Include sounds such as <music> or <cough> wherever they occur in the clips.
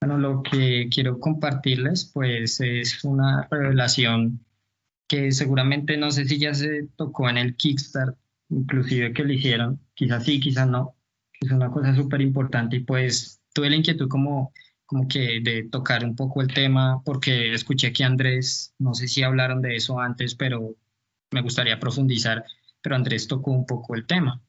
Bueno, lo que quiero compartirles pues es una revelación que seguramente no sé si ya se tocó en el Kickstarter, inclusive que lo hicieron, quizás sí, quizás no, es una cosa súper importante y pues tuve la inquietud como, como que de tocar un poco el tema porque escuché que Andrés, no sé si hablaron de eso antes, pero me gustaría profundizar, pero Andrés tocó un poco el tema.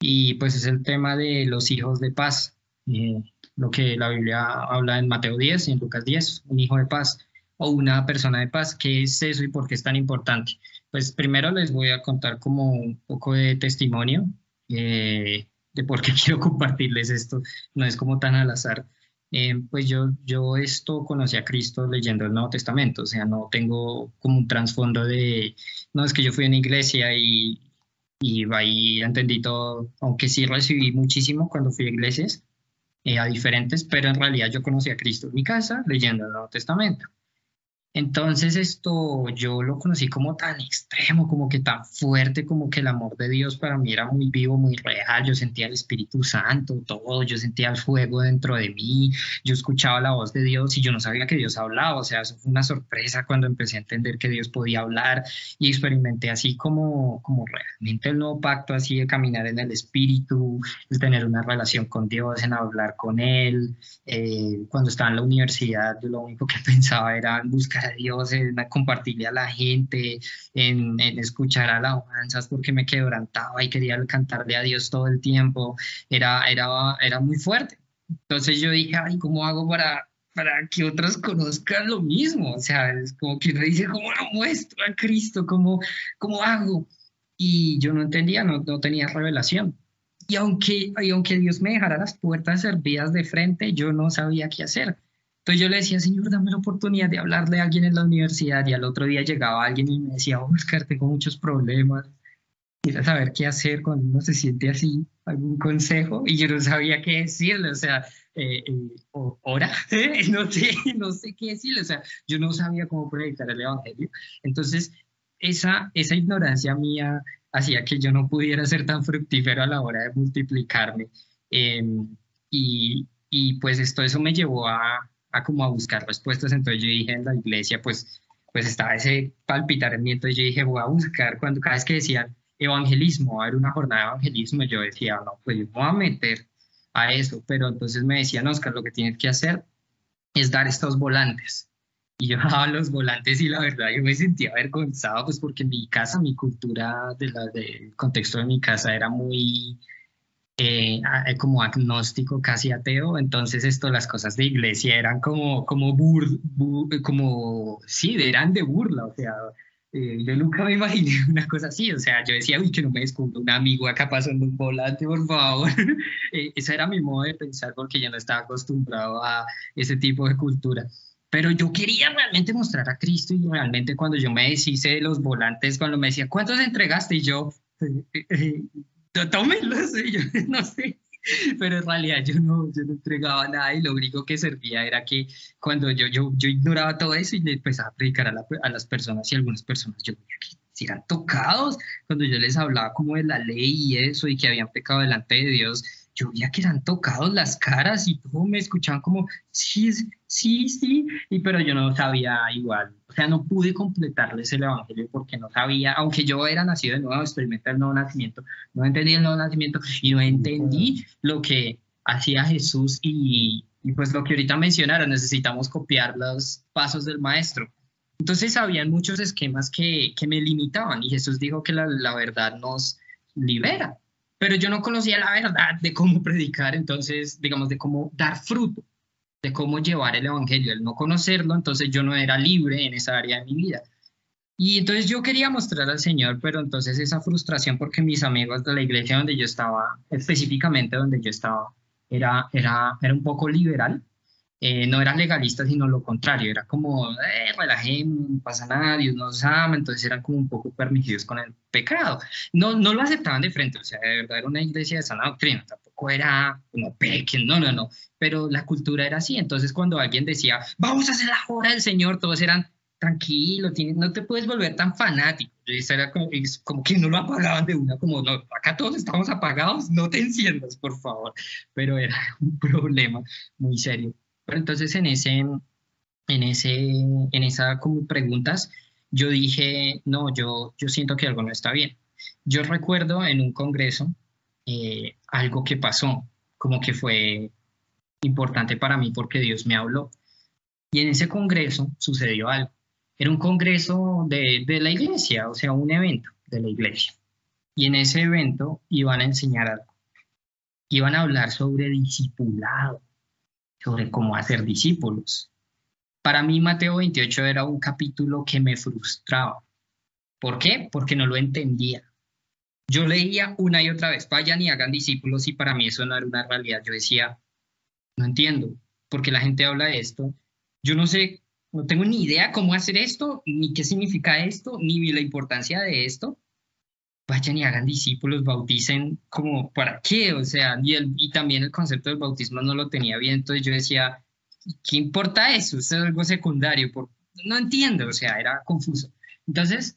Y pues es el tema de los hijos de paz, eh, lo que la Biblia habla en Mateo 10 y en Lucas 10, un hijo de paz o una persona de paz. ¿Qué es eso y por qué es tan importante? Pues primero les voy a contar como un poco de testimonio eh, de por qué <laughs> quiero compartirles esto. No es como tan al azar. Eh, pues yo, yo esto conocí a Cristo leyendo el Nuevo Testamento, o sea, no tengo como un trasfondo de, no, es que yo fui a una iglesia y, y ahí entendí todo, aunque sí recibí muchísimo cuando fui a iglesias, eh, a diferentes, pero en realidad yo conocí a Cristo en mi casa leyendo el Nuevo Testamento. Entonces esto yo lo conocí como tan extremo, como que tan fuerte, como que el amor de Dios para mí era muy vivo, muy real. Yo sentía el Espíritu Santo, todo, yo sentía el fuego dentro de mí, yo escuchaba la voz de Dios y yo no sabía que Dios hablaba. O sea, eso fue una sorpresa cuando empecé a entender que Dios podía hablar y experimenté así como, como realmente el nuevo pacto, así de caminar en el Espíritu, el tener una relación con Dios, en hablar con Él. Eh, cuando estaba en la universidad, yo lo único que <laughs> pensaba era buscar a Dios, en compartirle a la gente, en, en escuchar alabanzas porque me quebrantaba y quería cantarle a Dios todo el tiempo. Era, era, era muy fuerte. Entonces yo dije, ay, ¿cómo hago para, para que otros conozcan lo mismo? O sea, es como que uno dice, ¿cómo lo muestro a Cristo? ¿Cómo, cómo hago? Y yo no entendía, no, no tenía revelación. Y aunque, y aunque Dios me dejara las puertas servidas de frente, yo no sabía qué hacer. Entonces yo le decía, Señor, dame la oportunidad de hablarle a alguien en la universidad y al otro día llegaba alguien y me decía, Oscar, tengo muchos problemas, quiero saber qué hacer cuando uno se siente así, algún consejo y yo no sabía qué decirle, o sea, eh, eh ora, <laughs> no sé, no sé qué decirle, o sea, yo no sabía cómo predicar el Evangelio. Entonces, esa, esa ignorancia mía hacía que yo no pudiera ser tan fructífero a la hora de multiplicarme. Em, y, y pues esto, eso me llevó a, a como a buscar respuestas. Entonces yo dije en la iglesia, pues, pues estaba ese palpitar en mí. Entonces yo dije, voy a buscar cuando cada vez que decían evangelismo, a ver una jornada de evangelismo, yo decía, no, pues yo voy a meter a eso. Pero entonces me decían, Oscar, lo que tienes que hacer es dar estos volantes. Y yo <laughs> daba los volantes y la verdad yo me sentía avergonzado, pues porque mi casa, mi cultura, de la, del contexto de mi casa era muy, eh, eh, como agnóstico, casi ateo, entonces esto, las cosas de iglesia eran como, como, bur, como, sí, eran de burla, o sea, eh, yo nunca me <laughs> imaginé una cosa así, o sea, yo decía, uy, que no me descubra un amigo acá pasando un volante, por favor. <laughs> ese era mi modo de pensar porque yo no estaba acostumbrado a ese tipo de cultura. Pero yo quería realmente mostrar a Cristo y realmente cuando yo me deshice de los volantes, cuando me decía, ¿cuántos entregaste? Y yo, <laughs> tómenlos, yo <laughs> no sé. Pero en realidad yo no, yo no entregaba nada y lo único que servía era que cuando yo, yo, yo ignoraba todo eso y empezaba a predicar a, a las personas y algunas personas yo veía que si eran tocados, cuando yo les hablaba como de la ley y eso y que habían pecado delante de Dios, yo veía que eran tocados las caras y todo me escuchaban como, sí, sí, sí, y pero yo no sabía igual, o sea, no pude completarles el evangelio porque no sabía, aunque yo era nacido de nuevo, experimenté el nuevo nacimiento, no entendí el nuevo nacimiento y no entendí lo que hacía Jesús y, y pues lo que ahorita mencionaron, necesitamos copiar los pasos del maestro. Entonces habían muchos esquemas que, que me limitaban y Jesús dijo que la, la verdad nos libera pero yo no conocía la verdad de cómo <laughs> predicar, entonces, digamos, de cómo dar fruto, de cómo llevar el Evangelio. Al no conocerlo, entonces yo no era libre en esa área de mi vida. Y entonces yo quería mostrar al Señor, pero entonces esa frustración porque mis amigos de la iglesia donde yo estaba, específicamente donde yo estaba, era, era, era un poco liberal, eh, no era legalista, sino lo contrario, era como, eh, relajemos, no pasa nada, Dios nos ama, entonces eran como un poco permitidos con el pecado. No, no lo aceptaban de frente, o sea, de verdad era una iglesia de sana doctrina, tampoco era, no pequen, no, no, no, pero la cultura era así, entonces cuando alguien decía, vamos a hacer la hora del Señor, todos eran, tranquilo, no te puedes volver tan fanático. Eso era como, como, que no lo apagaban de una, como no, acá todos estamos apagados, no te enciendas, por favor. Pero era <laughs> un problema muy serio. Entonces en ese, en ese, en esa como preguntas, yo dije, no, yo, yo siento que algo no está bien. Yo recuerdo en un congreso eh, algo que pasó, como que fue importante para mí porque Dios me habló. Y en ese congreso sucedió algo. Era un congreso de, de la iglesia, o sea, un evento de la iglesia. Y en ese evento iban a enseñar algo. Iban a hablar sobre discipulado, sobre cómo hacer discípulos. Para mí Mateo 28 era un capítulo que me frustraba. ¿Por qué? Porque no lo entendía. Yo leía una y otra vez, vayan y hagan discípulos y para mí eso no era una realidad. Yo decía, no entiendo, porque la gente habla de esto. Yo no sé, no tengo ni idea cómo hacer esto, ni qué significa esto, ni la importancia de esto. Vayan y hagan discípulos, bauticen, como, ¿para qué? O sea, y, y también el concepto del bautismo no lo tenía bien, entonces yo decía, ¿qué importa eso? Eso es algo secundario, por... no entiendo, o sea, era confuso. Entonces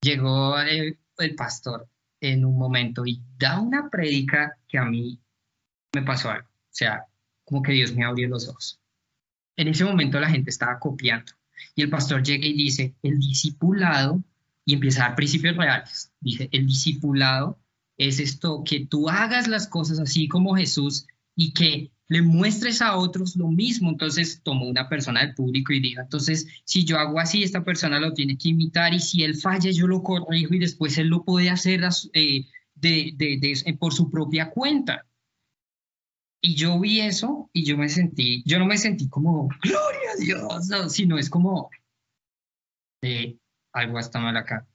llegó el, el pastor en un momento y da una prédica que a mí me pasó algo, o sea, como que Dios me abrió los ojos. En ese momento la gente estaba copiando y el pastor llega y dice, el discipulado, y empieza a dar principios reales, dice, el discipulado es esto, que tú hagas las cosas así como Jesús y que le muestres a otros lo mismo. Entonces tomó una persona del público y dijo, entonces si yo hago así, esta persona lo tiene que imitar y si él falla, yo lo corrijo y después él lo puede hacer eh, de, de, por su propia cuenta. Y yo vi eso y yo me sentí, yo no me sentí como, gloria a Dios, sino es como, de algo está mal acá.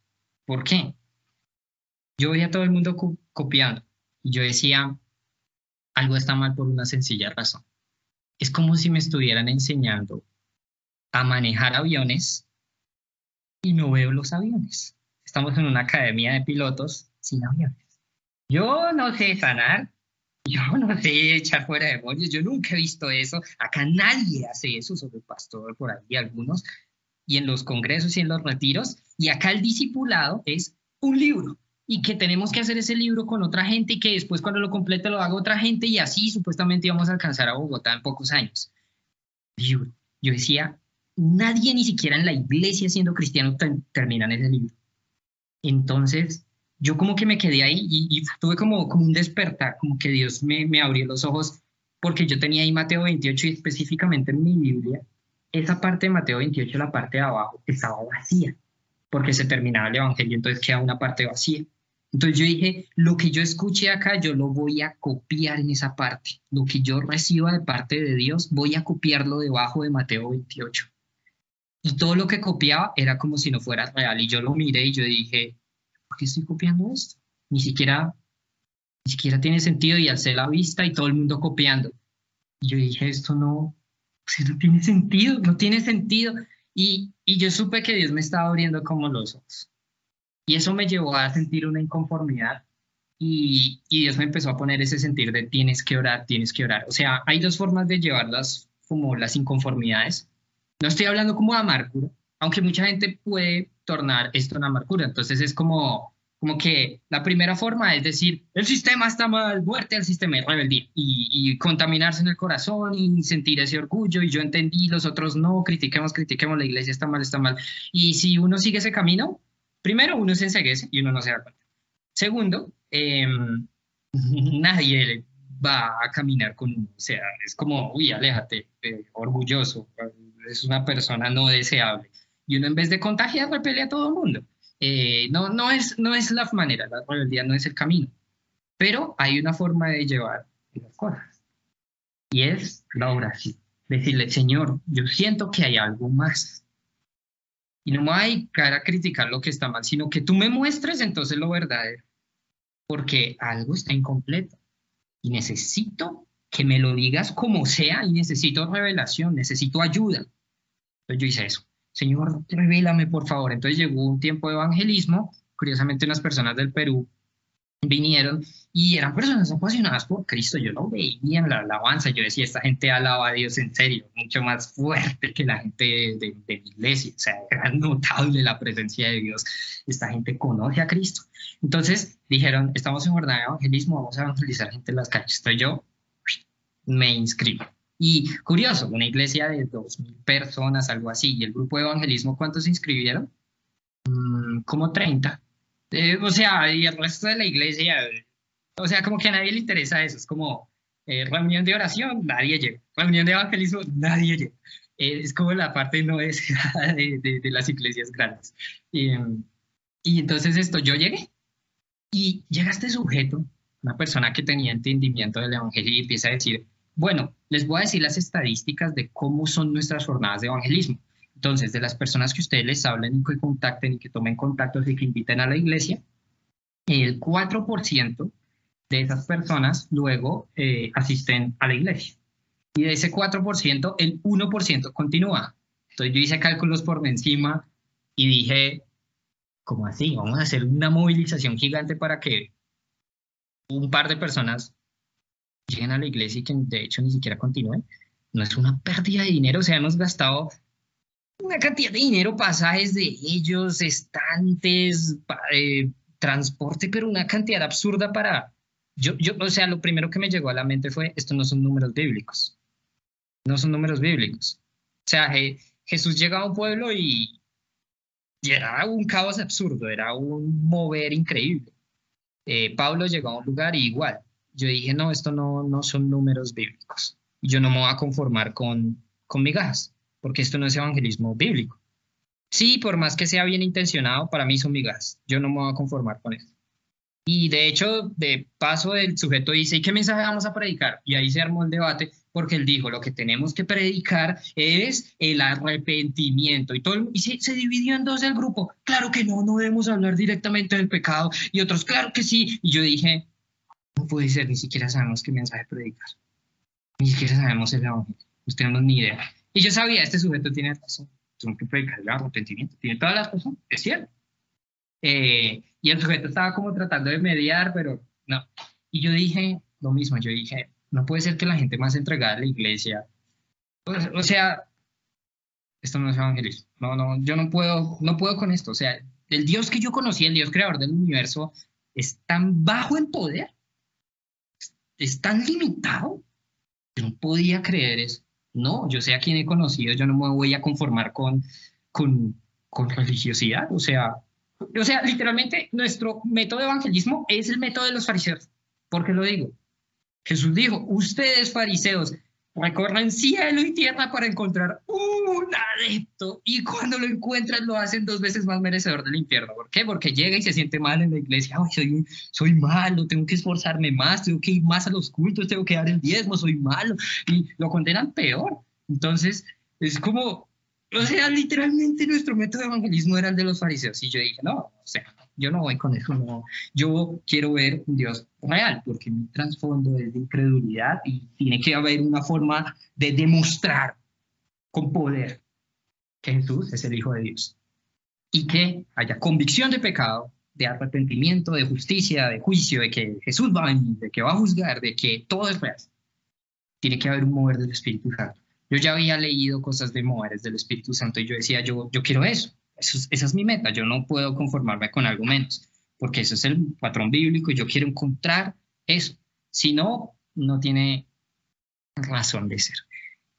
¿Por qué? Yo veía a todo el mundo copiando y yo decía, algo está mal por una sencilla razón. Es como si me estuvieran enseñando a manejar aviones y no veo los aviones. Estamos en una academia de pilotos sin aviones. Yo no sé sanar, yo no sé echar fuera demonios, yo nunca he visto eso. Acá nadie hace eso, sobre el pastor por ahí algunos, y en los congresos y en los retiros. Y acá el discipulado es un libro y que tenemos que hacer ese libro con otra gente y que después cuando lo complete lo haga otra gente y así supuestamente íbamos a alcanzar a Bogotá en pocos años. Yo, decía, nadie ni siquiera en la iglesia siendo cristiano termina en ese libro. Entonces, yo como que me quedé ahí y, tuve como, un despertar, como que Dios me, me abrió los ojos porque yo tenía ahí Mateo 28 y específicamente en mi Biblia, esa parte de Mateo 28, la parte de abajo, estaba vacía porque se terminaba el Evangelio, entonces queda una parte vacía. Entonces yo dije, lo que yo escuché acá, yo lo voy a copiar en esa parte. Lo que yo reciba de parte de Dios, voy a copiarlo debajo de Mateo 28. Y todo lo que copiaba era como si no fuera real. Y yo lo miré y yo dije, ¿por qué estoy copiando esto? Ni siquiera, ni siquiera tiene sentido. Y alcé la vista y todo el mundo copiando. Y yo dije, esto no, no tiene sentido, no tiene sentido. Y, y yo supe que Dios me estaba abriendo como los ojos. Y eso me llevó a sentir una inconformidad y, y, Dios me empezó a poner ese sentir de tienes que orar, tienes que orar. O sea, hay dos formas de llevarlas como las inconformidades. No estoy hablando como de amargura, aunque mucha gente puede tornar esto en amargura. Entonces es como, como que la primera forma es decir, el sistema está mal, muerte al sistema, rebeldía, y, y contaminarse en el corazón y sentir ese orgullo, y yo entendí, los otros no, critiquemos, critiquemos, la iglesia está mal, está mal. Y si uno sigue ese camino, primero uno se enseguece y uno no se da cuenta. Segundo, em, <laughs> nadie va a caminar con uno, o sea, es como, uy, aléjate, eh, orgulloso, es una persona no deseable. Y uno en vez de contagiar, repele a todo el mundo. Eh, no, no, es, no es la manera, la rebeldía no es el camino, pero hay una forma de llevar las cosas. Y es la oración. Decirle, Señor, yo siento que hay algo más y no me voy a dedicar a criticar lo que está mal, sino que tú me muestres entonces lo verdadero, porque algo está incompleto y necesito que me lo digas como sea y necesito revelación, necesito ayuda. Entonces yo hice eso. Señor, revélame por favor. Entonces llegó un tiempo de evangelismo. Curiosamente, unas personas del Perú vinieron y eran personas apasionadas por Cristo. Yo lo veía la alabanza. Yo decía, esta gente alaba a Dios en serio, mucho más fuerte que la gente de, de, iglesia. O sea, <laughs> era notable la presencia de Dios. Esta gente conoce a Cristo. Entonces dijeron, estamos en jornada de evangelismo, vamos a evangelizar gente en las calles. Entonces yo me inscribo. Y curioso, una iglesia de 2.000 personas, algo así, y el grupo de evangelismo, ¿cuántos se inscribieron? Mm, como 30. Eh, o sea, y el resto de la iglesia, o sea, como que a nadie le interesa eso, es como eh, reunión de oración, nadie llega, reunión de evangelismo, nadie llega. Eh, es como la parte no deseada de, de, las iglesias grandes. Y, y entonces esto, yo llegué y llega este sujeto, una persona que tenía entendimiento del evangelio y empieza a decir, bueno, les voy a decir las estadísticas de cómo son nuestras jornadas de evangelismo. Entonces, de las personas que ustedes les hablen y que contacten y que tomen contacto y que inviten a la iglesia, el 4% de esas personas luego eh, asisten a la iglesia. Y de ese 4%, el 1% continúa. Entonces yo hice cálculos por encima y dije, ¿cómo así? Vamos a hacer una movilización gigante para que un par de personas lleguen a la iglesia y que de hecho ni siquiera continúen, no es una pérdida de dinero, o sea, hemos gastado una cantidad de dinero, pasajes de ellos, estantes, eh, transporte, pero una cantidad absurda para... Yo, yo, o sea, lo primero que me llegó a la mente fue, esto no son números bíblicos, no son números bíblicos. O sea, Jesús llega a un pueblo y, y, era un caos absurdo, era un mover increíble. Eh, Pablo llegó a un lugar y igual, yo dije, no, esto no, no son números bíblicos. Yo no me voy a conformar con, con migajas, porque esto no es evangelismo bíblico. Sí, por más que sea bien intencionado, para mí son migajas. Yo no me voy a conformar con esto. Y de hecho, de paso, el sujeto dice, ¿y qué mensaje vamos a predicar? Y ahí se armó el debate, porque él dijo, lo que tenemos que predicar es el arrepentimiento. Y, todo, y se, se, dividió en dos el grupo. Claro que no, no debemos hablar directamente del pecado. Y otros, claro que sí. Y yo dije, no puede ser, ni siquiera sabemos qué mensaje predicar. Ni siquiera sabemos el evangelio. No tenemos ni idea. Y yo sabía, este sujeto tiene razón. Tengo que predicar el arrepentimiento. Tiene todas las cosas. Es cierto. Eh, y el sujeto estaba como tratando de mediar, pero no. Y yo dije lo mismo. Yo dije, no puede ser que la gente más entregada a la iglesia. Pues, o sea, esto no es evangelismo. No, no, yo no puedo, no puedo con esto. O sea, el Dios que yo conocí, el Dios creador del universo, es tan bajo en poder es tan limitado. Yo no podía creer eso. No, yo sé a quién he conocido, yo no me voy a conformar con, con, con religiosidad. O sea, o sea, literalmente nuestro método de evangelismo es el método de los fariseos. ¿Por qué lo digo? Jesús dijo, ustedes fariseos recorren cielo y tierra para encontrar un adepto y cuando lo encuentran lo hacen dos veces más merecedor del infierno. ¿Por qué? Porque llega y se siente mal en la iglesia. soy, soy malo, tengo que esforzarme más, tengo que ir más a los cultos, tengo que dar el diezmo, soy malo. Y lo condenan peor. Entonces, es como, o sea, literalmente nuestro método de evangelismo era el de los fariseos. Y yo dije, no, o sea, yo no voy con eso, no. Yo quiero ver un Dios real, porque mi trasfondo es de incredulidad y tiene que haber una forma de demostrar con poder que Jesús es el Hijo de Dios. Y que haya convicción de pecado, de arrepentimiento, de justicia, de juicio, de que Jesús va a venir, de que va a juzgar, de que todo es real. Tiene que haber un mover del Espíritu Santo. Yo ya había leído cosas de moveres del Espíritu Santo y yo decía, yo, yo quiero eso esa es mi meta, yo no puedo conformarme con algo menos, porque eso es el patrón bíblico y yo quiero encontrar eso. Si no, no tiene razón de ser.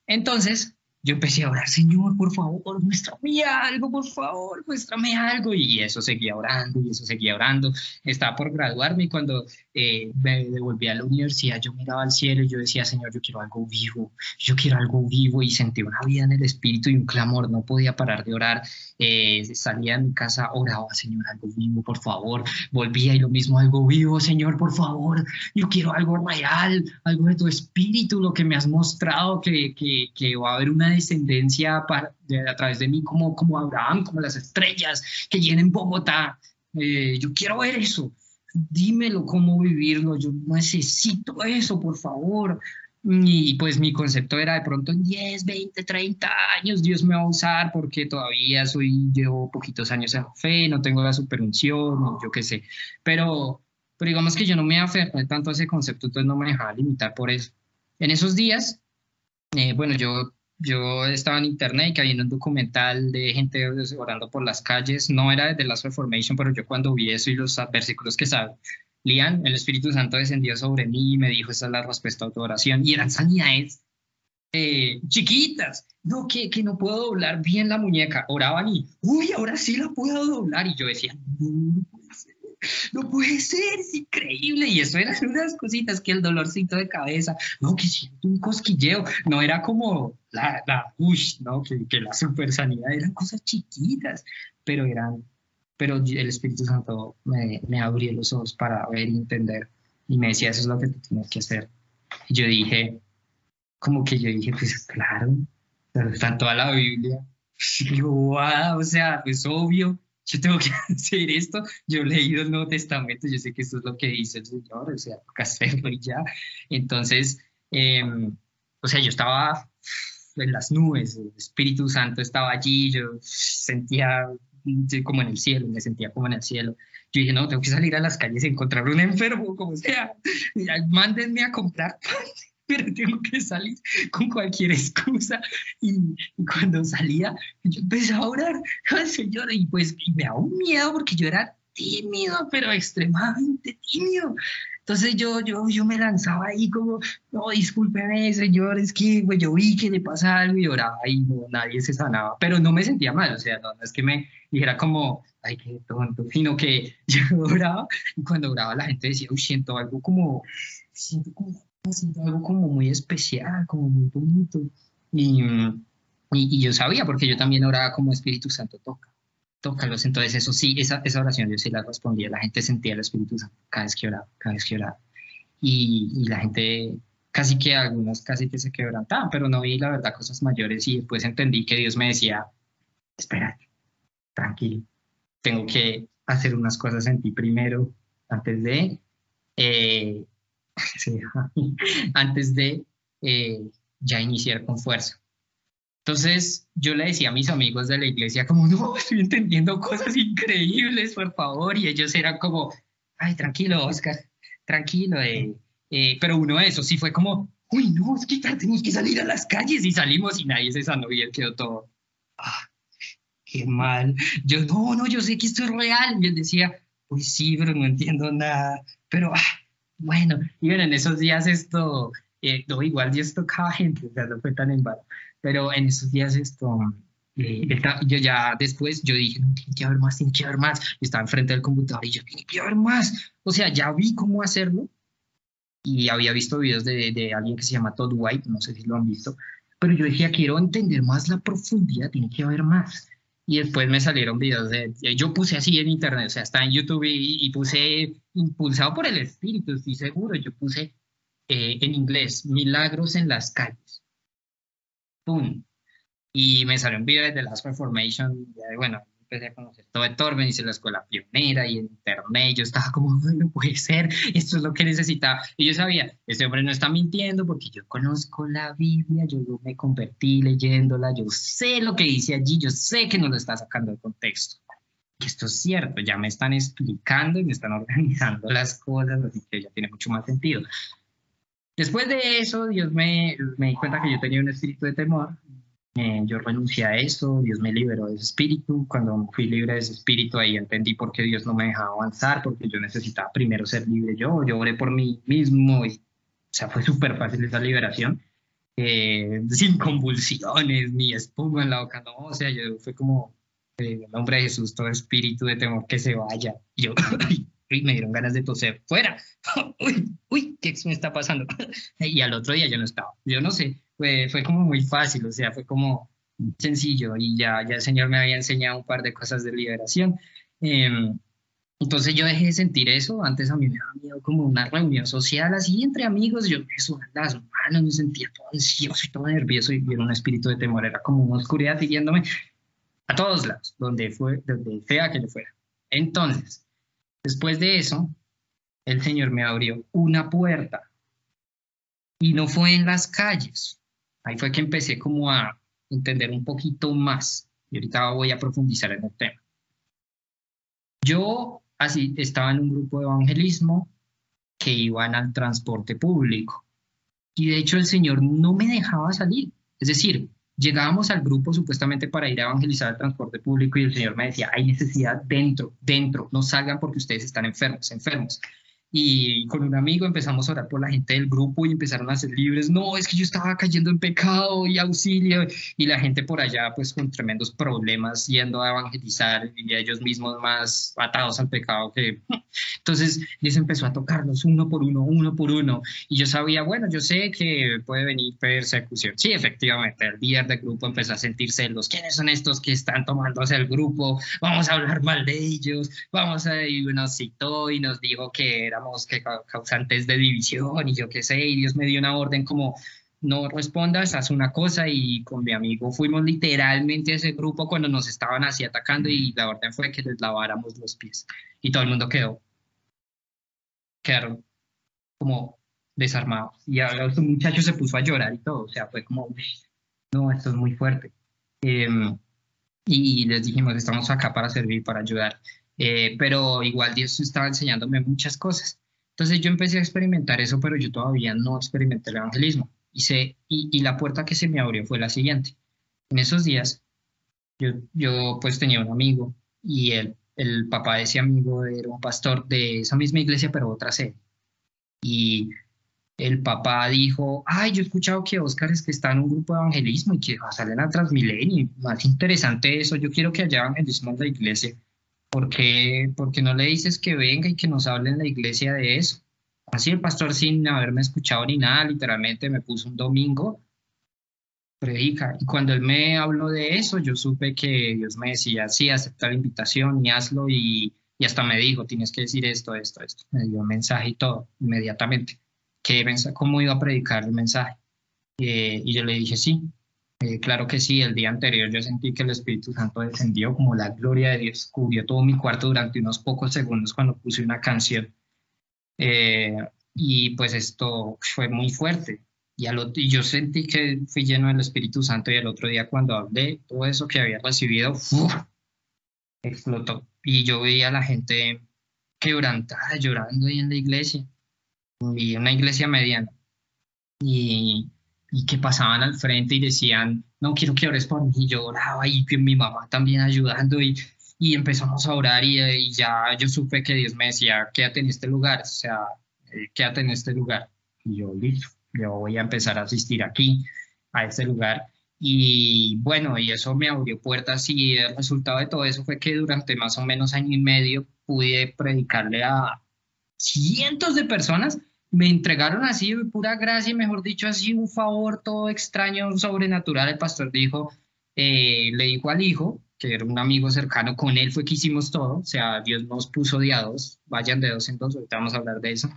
Entonces, yo empecé a orar, Señor, por favor, muéstrame algo, por favor, muéstrame algo. Y eso seguía orando, y eso seguía orando. Estaba por graduarme y cuando eh, me devolví a la universidad, yo miraba al cielo y yo decía, Señor, yo quiero algo vivo, yo quiero algo vivo. Y sentí una vida en el espíritu y un clamor, no podía parar de orar. Eh, salía de mi casa, oraba, Señor, algo vivo, por favor. Volvía y lo mismo, algo vivo, Señor, por favor. Yo quiero algo real, algo de tu espíritu, lo que me has mostrado, que, que, que va a haber una descendencia para, a través de mí como, como Abraham, como las estrellas que llenen Bogotá. Eh, yo quiero ver eso. Dímelo cómo vivirlo. Yo necesito eso, por favor. Y pues mi concepto era de pronto en 10, 20, 30 años Dios me va a usar porque todavía soy, llevo poquitos años en fe, no tengo la superunción, yo qué sé. Pero, pero digamos que yo no me aferré tanto a ese concepto, entonces no me dejaba limitar por eso. En esos días, eh, bueno, yo yo estaba en internet y que había un documental de gente orando por las calles. No era de Last Reformation, pero yo cuando vi eso y los versículos que salían, el Espíritu Santo descendió sobre mí y me dijo, esa es la respuesta a tu oración. Y eran sanidades eh, chiquitas, no, que, que no puedo doblar bien la muñeca. Oraban y, uy, ahora sí la puedo doblar. Y yo decía, no, no puede ser, es increíble. Y eso eran unas cositas, que el dolorcito de cabeza, no, que siento un cosquilleo, no era como la, la uy, no, que, que la super sanidad, eran cosas chiquitas, pero eran, pero el Espíritu Santo me, me abrió los ojos para ver y entender. Y me decía, eso es lo que tú tienes que hacer. Y yo dije, como que yo dije, pues claro, está toda la Biblia. Y wow, o sea, pues obvio, yo tengo que <laughs> hacer esto. Yo he leído el Nuevo Testamento, yo sé que esto es lo que dice el Señor, o sea, toca hacerlo y ya. Entonces, em, o sea, yo estaba en las nubes, el Espíritu Santo estaba allí, yo sentía como en el cielo, me sentía como en el cielo. Yo dije, no, tengo que salir a las calles y encontrar un enfermo, como sea, mándenme a comprar pan pero tengo que salir con cualquier excusa. Y, cuando salía, yo empecé a orar al Señor y pues me da un miedo porque yo era tímido, pero extremadamente tímido. Entonces yo, yo, yo me lanzaba ahí como, no, discúlpeme, señor, es que pues, yo vi que le pasa algo y oraba y nadie se sanaba, pero no me sentía mal, o sea, no, es que me dijera como, ay, qué tonto, sino que <laughs> yo oraba y cuando oraba la gente decía, uy, siento algo como, siento como siento algo como muy especial, como muy bonito. Y, y, yo sabía, porque yo también oraba como Espíritu Santo, toca, tócalos. Entonces, eso sí, esa, esa oración yo sí la respondía. La gente sentía el Espíritu Santo cada vez que oraba, cada vez que oraba. Y, y la gente, casi que algunos casi que se quebrantaban, pero no vi la verdad cosas mayores y después entendí que Dios me decía, espérate, tranquilo, tengo que hacer unas cosas en ti primero antes de eh, <laughs> antes de eh, ya iniciar con fuerza. Entonces yo le decía a mis amigos de la iglesia como, no, estoy entendiendo cosas increíbles, por favor, y ellos eran como, ay, tranquilo, Oscar, tranquilo, eh, eh", pero uno de esos sí fue como, uy, no, es que tenemos que salir a las calles y salimos y nadie se sanó y él quedó todo, ah, qué mal. Yo, no, no, yo sé que esto es real. Y él decía, pues sí, pero no entiendo nada, pero ah, bueno, y bueno, en esos días esto, eh, no, igual Dios tocaba gente, o sea, no fue tan vano, pero en esos días esto, eh, yo ya después, yo dije, no, tiene que haber más, tiene que haber más, y estaba enfrente del computador y yo, tiene que haber más, o sea, ya vi cómo hacerlo, y había visto videos de, de alguien que se llama Todd White, no sé si lo han visto, pero yo decía, quiero entender más la profundidad, tiene que haber más y después me salieron videos de, yo puse así en internet, o sea, está en YouTube y, puse, impulsado por el espíritu, estoy seguro, yo puse eh, en inglés, milagros en las calles. ¡Pum! Y me salió un video de The Last Reformation, bueno, empecé a conocer todo de Torben, hice la escuela pionera y internet, yo estaba como, no puede ser, esto es lo que necesitaba. Y yo sabía, este hombre no está mintiendo porque yo conozco la Biblia, yo me convertí leyéndola, yo sé lo que dice allí, yo sé que no lo está sacando del contexto. Que esto es cierto, ya me están explicando y me están <laughs> organizando las cosas, así que ya tiene mucho más sentido. Después de eso, Dios me, me di cuenta que yo tenía un espíritu de temor eh, yo renuncié a eso, Dios me liberó de ese espíritu. Cuando fui libre de ese espíritu, ahí entendí por qué Dios no me dejaba avanzar, porque yo necesitaba primero ser libre yo. Yo oré por mí mismo y, o sea, fue súper fácil esa liberación. Eh, sin convulsiones, ni espuma en la boca, no, o sea, yo fue como, eh, el nombre de Jesús, todo espíritu de temor que se vaya. Y yo, <laughs> y me dieron ganas de toser, fuera, <laughs> uy, uy, ¿qué me está pasando? <laughs> y al otro día yo no estaba, yo no sé, fue, fue como muy fácil, o sea, fue como sencillo y ya, ya el Señor me había enseñado un par de cosas de liberación. Em, entonces yo dejé de sentir eso, antes a mí me daba miedo como una reunión social así entre amigos, yo sudaban las manos, me sentía todo ansioso y todo nervioso y era un espíritu de temor, era como una oscuridad siguiéndome a todos lados, donde, fue, donde sea que yo fuera. Entonces, después de eso, el Señor me abrió una puerta y no fue en las calles, Ahí fue que empecé como a entender un poquito más y ahorita voy a profundizar en el tema. Yo así estaba en un grupo de evangelismo que iban al transporte público y de hecho el Señor no me dejaba salir. Es decir, llegábamos al grupo supuestamente para ir a evangelizar el transporte público y el Señor me decía, hay necesidad dentro, dentro, no salgan porque ustedes están enfermos, enfermos. Y con un amigo empezamos a orar por la gente del grupo y empezaron a ser libres. No, es que yo estaba cayendo en pecado y auxilio. Y la gente por allá, pues con tremendos problemas, yendo a evangelizar y ellos mismos más atados al pecado que... <laughs> Entonces, Dios empezó a tocarnos uno por uno, uno por uno. Y yo sabía, bueno, yo sé que puede venir persecución. Sí, efectivamente, el líder del grupo empezó a sentir celos. ¿Quiénes son estos que están tomándose el grupo? Vamos a hablar mal de ellos. Vamos a... Y nos citó y nos dijo que era que causantes de división y yo qué sé, y Dios me dio una orden como no respondas, haz una cosa y con mi amigo fuimos literalmente a ese grupo cuando nos estaban así atacando y la orden fue que les laváramos los pies y todo el mundo quedó, quedaron como desarmados y ahora el muchacho se puso a llorar y todo, o sea, fue como, no, esto es muy fuerte. Em, y les dijimos, estamos acá para servir, para ayudar. Eh, pero igual Dios estaba enseñándome muchas cosas. Entonces yo empecé a experimentar eso, pero yo todavía no experimenté el evangelismo. Y, y, la puerta que se me abrió fue la siguiente. En esos días, yo, yo pues tenía un amigo y el, el papá de ese amigo era un pastor de esa misma iglesia, pero otra sede. Y el papá dijo, ay, yo he escuchado que Oscar es que está en un grupo de evangelismo y que salir a Transmilenio. Más interesante eso, yo quiero que haya evangelismo en la iglesia. ¿Por qué, no le dices que venga y que nos hable en la iglesia de eso? Así el pastor sin haberme escuchado ni nada, literalmente me puso un domingo, predica. Y cuando él me habló de eso, yo supe que Dios me decía, sí, acepta la invitación y hazlo. Y, hasta me dijo, tienes que decir esto, esto, esto. Me dio un mensaje y todo, inmediatamente. ¿Qué ¿Cómo iba a predicar el mensaje? Eh, y yo le dije, sí, eh, claro que sí, el día anterior yo sentí que el Espíritu Santo descendió como la gloria de Dios, cubrió todo mi cuarto durante unos pocos segundos cuando puse una canción. Eh, y pues esto fue muy fuerte. Y, al y yo sentí que fui lleno del Espíritu Santo y el otro día cuando hablé, todo eso que había recibido, explotó. Y yo veía a la gente quebrantada, llorando ahí en la iglesia. Y una iglesia mediana. Y y que pasaban al frente y decían, no quiero que ores por mí, y yo oraba y mi mamá también ayudando y, y empezamos a orar y, y, ya yo supe que Dios me decía, quédate en este lugar, o sea, eh, quédate en este lugar. Y yo, listo, yo voy a empezar a asistir aquí, a este lugar. Y bueno, y eso me abrió puertas y el resultado de todo eso fue que durante más o menos año y medio pude predicarle a cientos de personas me entregaron así pura gracia, mejor dicho, así un favor todo extraño, sobrenatural. El pastor dijo, eh, le dijo al hijo, que era un amigo cercano, con él fue que hicimos todo, o sea, Dios nos puso de a dos, vayan de dos en dos, ahorita vamos a hablar de eso.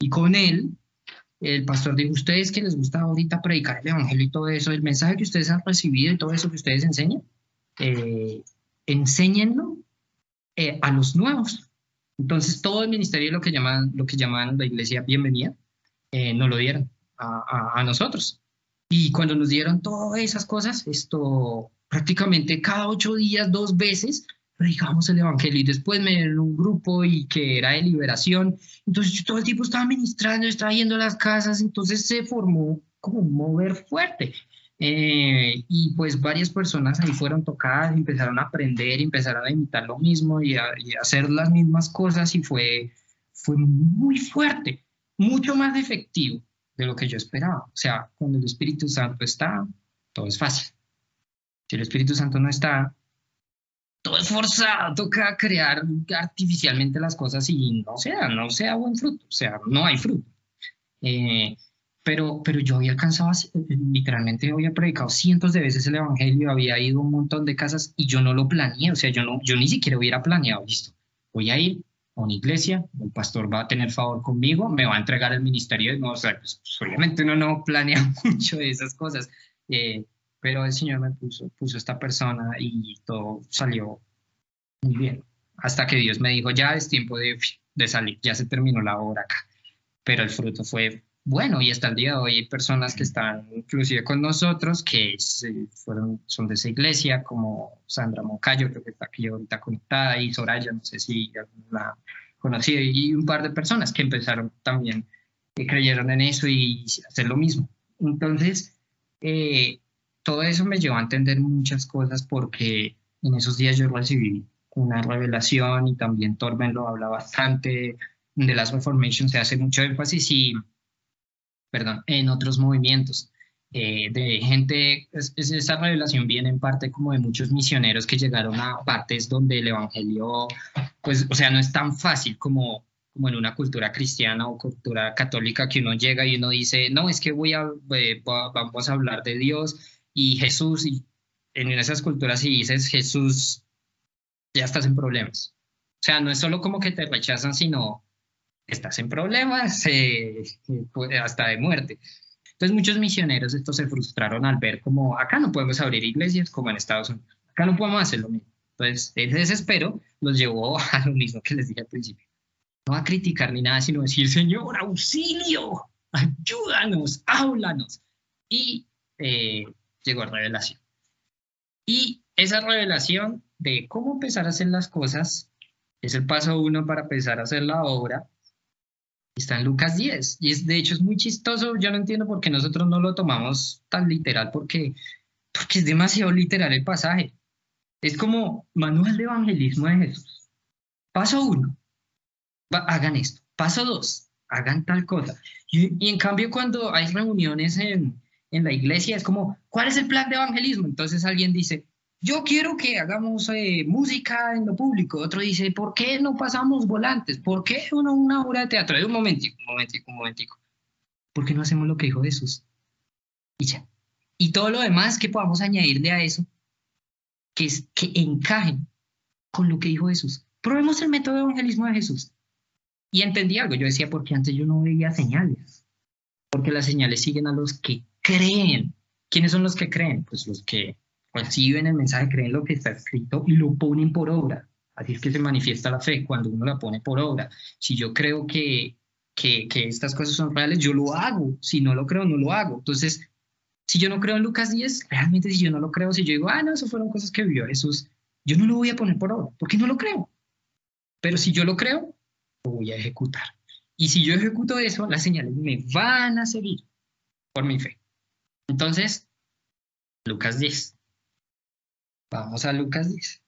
Y con él, el pastor dijo, ustedes que les gusta ahorita predicar el evangelio y todo eso, el mensaje que ustedes han recibido y todo eso que ustedes enseñan, eh, enséñenlo eh, a los nuevos, entonces, todo el ministerio, lo que llaman, lo que llaman la iglesia bienvenida, eh, nos lo dieron a, a, nosotros. Y cuando nos dieron todas esas cosas, esto prácticamente cada ocho días, dos veces, predicábamos el evangelio. Y después me dieron un grupo y que era de liberación. Entonces, yo todo el tiempo estaba ministrando, estaba yendo a las casas. Entonces, se formó como un mover fuerte. Eh, y pues varias personas ahí fueron tocadas, empezaron a aprender, empezaron a imitar lo mismo y a, hacer las mismas cosas y fue, fue muy fuerte, mucho más efectivo de lo que yo esperaba. O sea, cuando el Espíritu Santo está, todo es fácil. Si el Espíritu Santo no está, todo es forzado, toca crear artificialmente las cosas y no sea, no sea buen fruto, o sea, no hay fruto. Eh, pero, pero yo había alcanzado, literalmente había predicado cientos de veces el Evangelio, había ido a un montón de casas y yo no lo planeé, o sea, yo, no, yo ni siquiera hubiera planeado, listo, voy a ir a una iglesia, el pastor va a tener favor conmigo, me va a entregar el ministerio, no, o sea, pues, pues, obviamente uno no planea <laughs> mucho de esas cosas, eh, pero el Señor me puso, puso esta persona y todo salió muy bien, hasta que Dios me dijo, ya es tiempo de, de salir, ya se terminó la obra acá, pero el fruto fue bueno, y hasta el día de hoy hay personas que están inclusive con nosotros que fueron, son de esa iglesia, como Sandra Moncayo, creo que está aquí ahorita conectada, y Soraya, no sé si la conocí, y un par de personas que empezaron también, que creyeron en eso y hacer lo mismo. Entonces, eh, todo eso me llevó a entender muchas cosas porque en esos días yo recibí una revelación y también Torben lo habla bastante de las Reformation se hace mucho énfasis y, perdón, en otros movimientos. Eh, de gente, es, esa revelación viene en parte como de muchos misioneros que llegaron a partes donde el evangelio, pues, o sea, no es tan fácil como, como en una cultura cristiana o cultura católica que uno llega y uno dice, no, es que voy a, eh, vamos a hablar de Dios y Jesús, y en esas culturas si dices Jesús, ya estás en problemas. O sea, no es solo como que te rechazan, sino estás en problemas <laughs> eh, hasta de muerte. Entonces muchos misioneros estos se frustraron al ver como acá no podemos abrir iglesias como en Estados Unidos, acá no podemos hacer lo mismo. Entonces ese desespero los llevó <laughs> a lo mismo que les dije al principio. No a criticar ni nada, sino decir, Señor, auxilio, ayúdanos, háblanos. Y eh, llegó revelación. Y esa revelación de cómo empezar a hacer las cosas es el paso uno para empezar a hacer la obra Está en Lucas 10. Y es, de hecho es muy chistoso. Yo no entiendo por qué nosotros no lo tomamos tan literal, porque, porque es demasiado literal el pasaje. Es como manual de evangelismo de Jesús. Paso uno, hagan esto. Paso dos, hagan tal cosa. Y, en cambio, cuando hay reuniones en, en la iglesia, es como, ¿cuál es el plan de evangelismo? Entonces alguien dice, yo quiero que hagamos eh, música en lo público. Otro dice, ¿por qué no pasamos volantes? ¿Por qué uno una obra de teatro? Un momentico, un momentico, un momentico. ¿Por qué no hacemos lo que dijo Jesús? Y ya. Y todo lo demás que podamos añadirle a eso, que, es, que encajen con lo que dijo Jesús. Probemos el método de evangelismo de Jesús. Y entendí algo. Yo decía, porque antes yo no veía señales. Porque las señales siguen a los que creen. ¿Quiénes son los que creen? Pues los que reciben el mensaje, creen lo que está escrito y lo ponen por obra. Así es que se manifiesta la fe cuando uno la pone por obra. Si yo creo que, que, que, estas cosas son reales, yo lo hago. Si no lo creo, no lo hago. Entonces, si yo no creo en Lucas 10, realmente si yo no lo creo, si yo digo, ah, no, eso fueron cosas que vio Jesús, yo no lo voy a poner por obra, porque no lo creo. Pero si yo lo creo, lo voy a ejecutar. Y si yo ejecuto eso, las señales me van a seguir por mi fe. Entonces, Lucas 10. Vamos a Lucas 10.